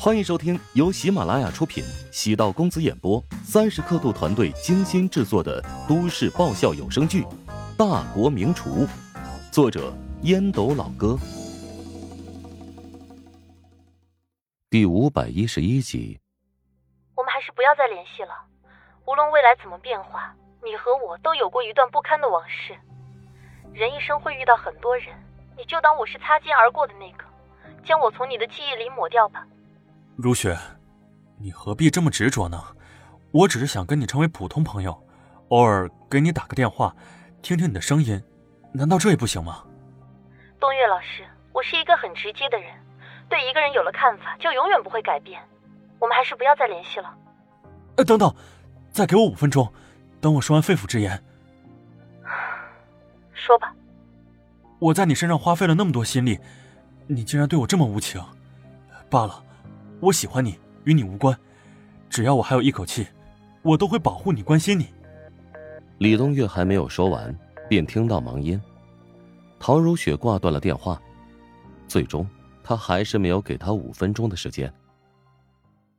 欢迎收听由喜马拉雅出品、喜道公子演播、三十刻度团队精心制作的都市爆笑有声剧《大国名厨》，作者烟斗老哥，第五百一十一集。我们还是不要再联系了。无论未来怎么变化，你和我都有过一段不堪的往事。人一生会遇到很多人，你就当我是擦肩而过的那个，将我从你的记忆里抹掉吧。如雪，你何必这么执着呢？我只是想跟你成为普通朋友，偶尔给你打个电话，听听你的声音，难道这也不行吗？东岳老师，我是一个很直接的人，对一个人有了看法，就永远不会改变。我们还是不要再联系了。呃，等等，再给我五分钟，等我说完肺腑之言。说吧。我在你身上花费了那么多心力，你竟然对我这么无情。罢了。我喜欢你，与你无关。只要我还有一口气，我都会保护你、关心你。李东月还没有说完，便听到忙音，陶如雪挂断了电话。最终，他还是没有给他五分钟的时间。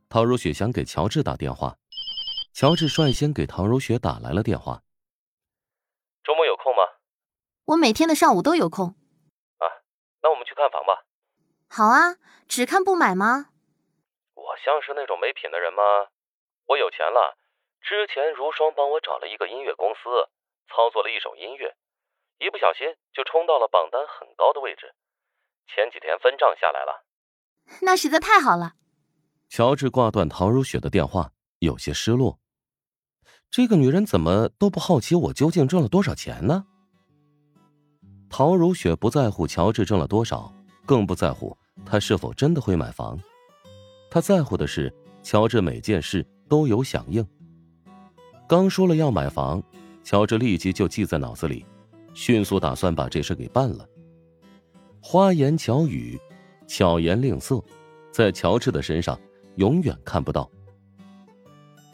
陶如雪想给乔治打电话，乔治率先给陶如雪打来了电话。周末有空吗？我每天的上午都有空。啊，那我们去看房吧。好啊，只看不买吗？我像是那种没品的人吗？我有钱了。之前如霜帮我找了一个音乐公司，操作了一首音乐，一不小心就冲到了榜单很高的位置。前几天分账下来了，那实在太好了。乔治挂断陶如雪的电话，有些失落。这个女人怎么都不好奇我究竟挣了多少钱呢？陶如雪不在乎乔治挣了多少，更不在乎他是否真的会买房。他在乎的是，乔治每件事都有响应。刚说了要买房，乔治立即就记在脑子里，迅速打算把这事给办了。花言巧语、巧言令色，在乔治的身上永远看不到。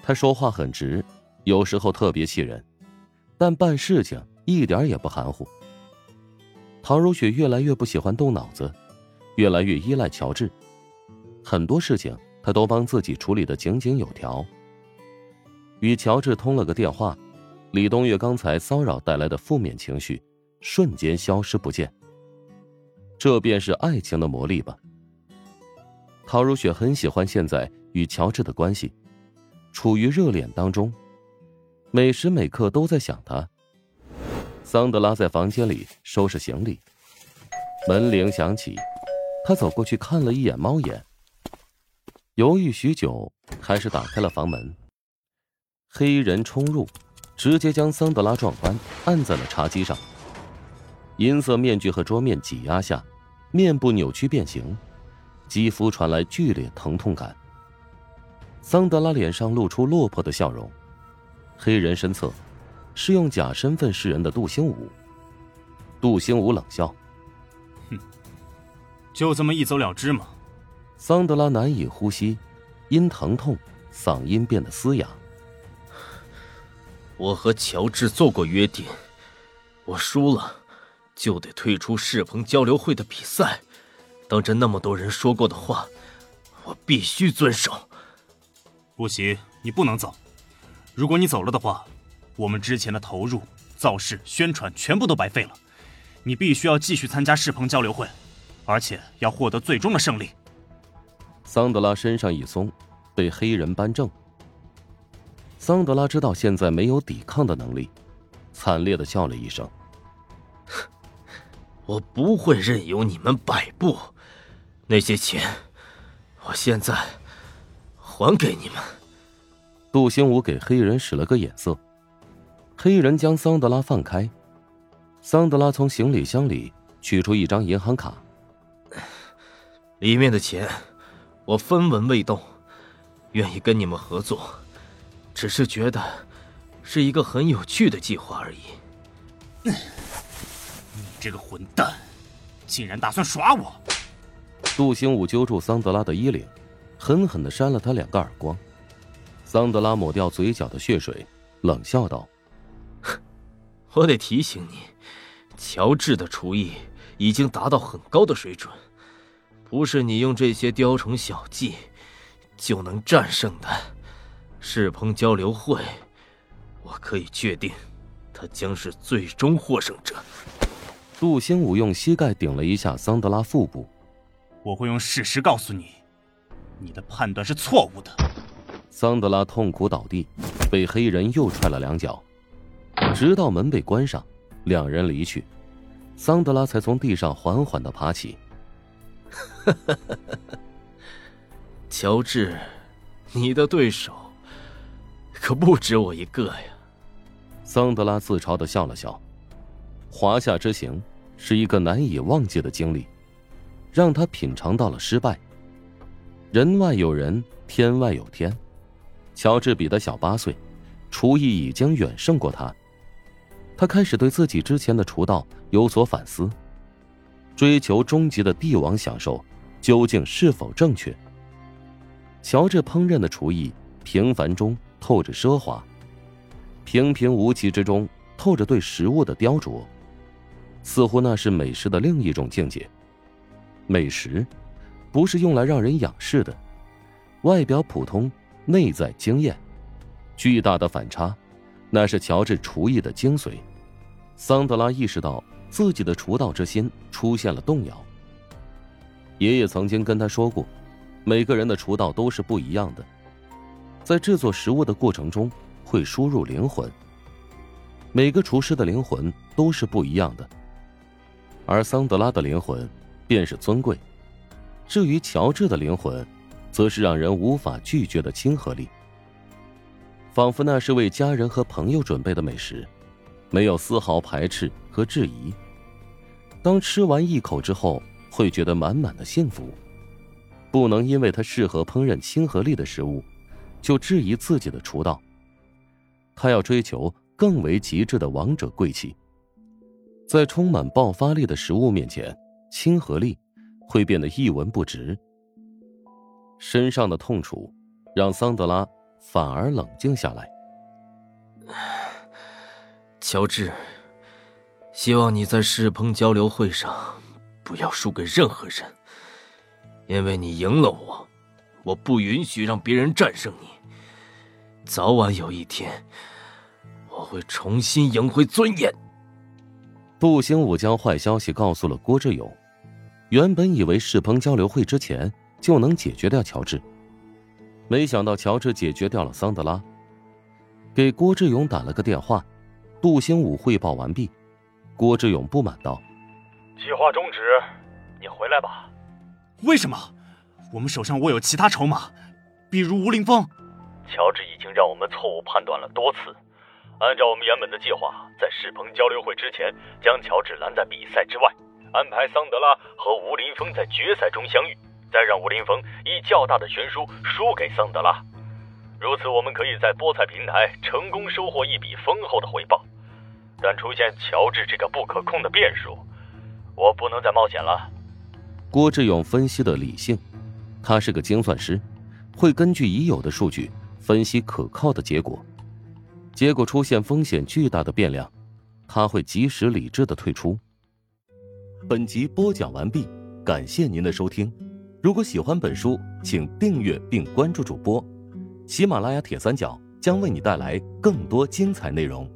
他说话很直，有时候特别气人，但办事情一点也不含糊。陶如雪越来越不喜欢动脑子，越来越依赖乔治。很多事情他都帮自己处理的井井有条。与乔治通了个电话，李东岳刚才骚扰带来的负面情绪瞬间消失不见。这便是爱情的魔力吧。陶如雪很喜欢现在与乔治的关系，处于热恋当中，每时每刻都在想他。桑德拉在房间里收拾行李，门铃响起，他走过去看了一眼猫眼。犹豫许久，还是打开了房门。黑衣人冲入，直接将桑德拉撞翻，按在了茶几上。银色面具和桌面挤压下，面部扭曲变形，肌肤传来剧烈疼痛感。桑德拉脸上露出落魄的笑容。黑人身侧，是用假身份示人的杜兴武。杜兴武冷笑：“哼，就这么一走了之吗？”桑德拉难以呼吸，因疼痛，嗓音变得嘶哑。我和乔治做过约定，我输了，就得退出世鹏交流会的比赛。当着那么多人说过的话，我必须遵守。不行，你不能走。如果你走了的话，我们之前的投入、造势、宣传全部都白费了。你必须要继续参加世鹏交流会，而且要获得最终的胜利。桑德拉身上一松，被黑人扳正。桑德拉知道现在没有抵抗的能力，惨烈的笑了一声：“ 我不会任由你们摆布，那些钱，我现在还给你们。”杜兴武给黑人使了个眼色，黑人将桑德拉放开。桑德拉从行李箱里取出一张银行卡，里面的钱。我分文未动，愿意跟你们合作，只是觉得是一个很有趣的计划而已。你这个混蛋，竟然打算耍我！杜兴武揪住桑德拉的衣领，狠狠的扇了他两个耳光。桑德拉抹掉嘴角的血水，冷笑道：“我得提醒你，乔治的厨艺已经达到很高的水准。”不是你用这些雕虫小技就能战胜的世鹏交流会，我可以确定，他将是最终获胜者。杜兴武用膝盖顶了一下桑德拉腹部。我会用事实告诉你，你的判断是错误的。桑德拉痛苦倒地，被黑人又踹了两脚，直到门被关上，两人离去，桑德拉才从地上缓缓的爬起。乔治，你的对手可不止我一个呀！桑德拉自嘲的笑了笑。华夏之行是一个难以忘记的经历，让他品尝到了失败。人外有人，天外有天。乔治比他小八岁，厨艺已经远胜过他。他开始对自己之前的厨道有所反思：追求终极的帝王享受，究竟是否正确？乔治烹饪的厨艺平凡中透着奢华，平平无奇之中透着对食物的雕琢。似乎那是美食的另一种境界。美食，不是用来让人仰视的，外表普通，内在惊艳。巨大的反差，那是乔治厨艺的精髓。桑德拉意识到自己的厨道之心出现了动摇。爷爷曾经跟他说过，每个人的厨道都是不一样的，在制作食物的过程中会输入灵魂。每个厨师的灵魂都是不一样的。而桑德拉的灵魂，便是尊贵；至于乔治的灵魂，则是让人无法拒绝的亲和力。仿佛那是为家人和朋友准备的美食，没有丝毫排斥和质疑。当吃完一口之后，会觉得满满的幸福。不能因为他适合烹饪亲和力的食物，就质疑自己的厨道。他要追求更为极致的王者贵气。在充满爆发力的食物面前，亲和力会变得一文不值。身上的痛楚让桑德拉反而冷静下来。乔治，希望你在世鹏交流会上不要输给任何人，因为你赢了我，我不允许让别人战胜你。早晚有一天，我会重新赢回尊严。杜兴武将坏消息告诉了郭志勇。原本以为世鹏交流会之前就能解决掉乔治，没想到乔治解决掉了桑德拉。给郭志勇打了个电话，杜兴武汇报完毕。郭志勇不满道：“计划终止，你回来吧。”“为什么？我们手上握有其他筹码，比如吴林峰。”“乔治已经让我们错误判断了多次。”按照我们原本的计划，在世鹏交流会之前，将乔治拦在比赛之外，安排桑德拉和吴林峰在决赛中相遇，再让吴林峰以较大的悬殊输给桑德拉。如此，我们可以在菠菜平台成功收获一笔丰厚的回报。但出现乔治这个不可控的变数，我不能再冒险了。郭志勇分析的理性，他是个精算师，会根据已有的数据分析可靠的结果。结果出现风险巨大的变量，他会及时理智的退出。本集播讲完毕，感谢您的收听。如果喜欢本书，请订阅并关注主播。喜马拉雅铁三角将为你带来更多精彩内容。